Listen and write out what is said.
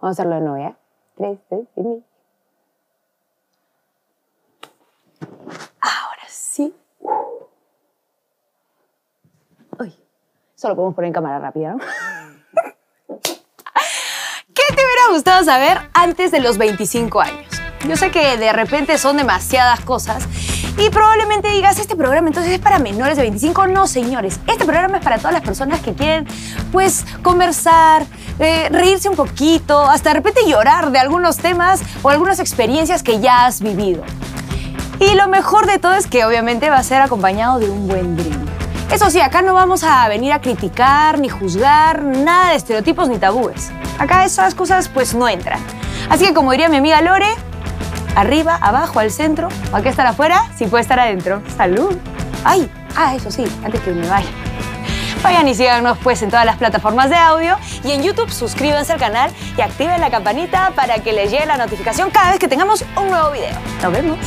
Vamos a hacerlo de nuevo, ¿ya? Tres, dos, y... Ahora sí. Uy, solo podemos poner en cámara rápida, ¿no? ¿Qué te hubiera gustado saber antes de los 25 años? Yo sé que de repente son demasiadas cosas y probablemente digas, este programa entonces es para menores de 25. No, señores, este programa es para todas las personas que quieren, pues, conversar, eh, reírse un poquito, hasta de repente llorar de algunos temas o algunas experiencias que ya has vivido. Y lo mejor de todo es que obviamente va a ser acompañado de un buen drink. Eso sí, acá no vamos a venir a criticar ni juzgar nada de estereotipos ni tabúes. Acá esas cosas pues no entran. Así que como diría mi amiga Lore, arriba, abajo, al centro, ¿para qué estar afuera si puede estar adentro? ¡Salud! ¡Ay! Ah, eso sí, antes que me vaya. Vayan y síganos pues en todas las plataformas de audio y en YouTube suscríbanse al canal y activen la campanita para que les llegue la notificación cada vez que tengamos un nuevo video. Nos vemos.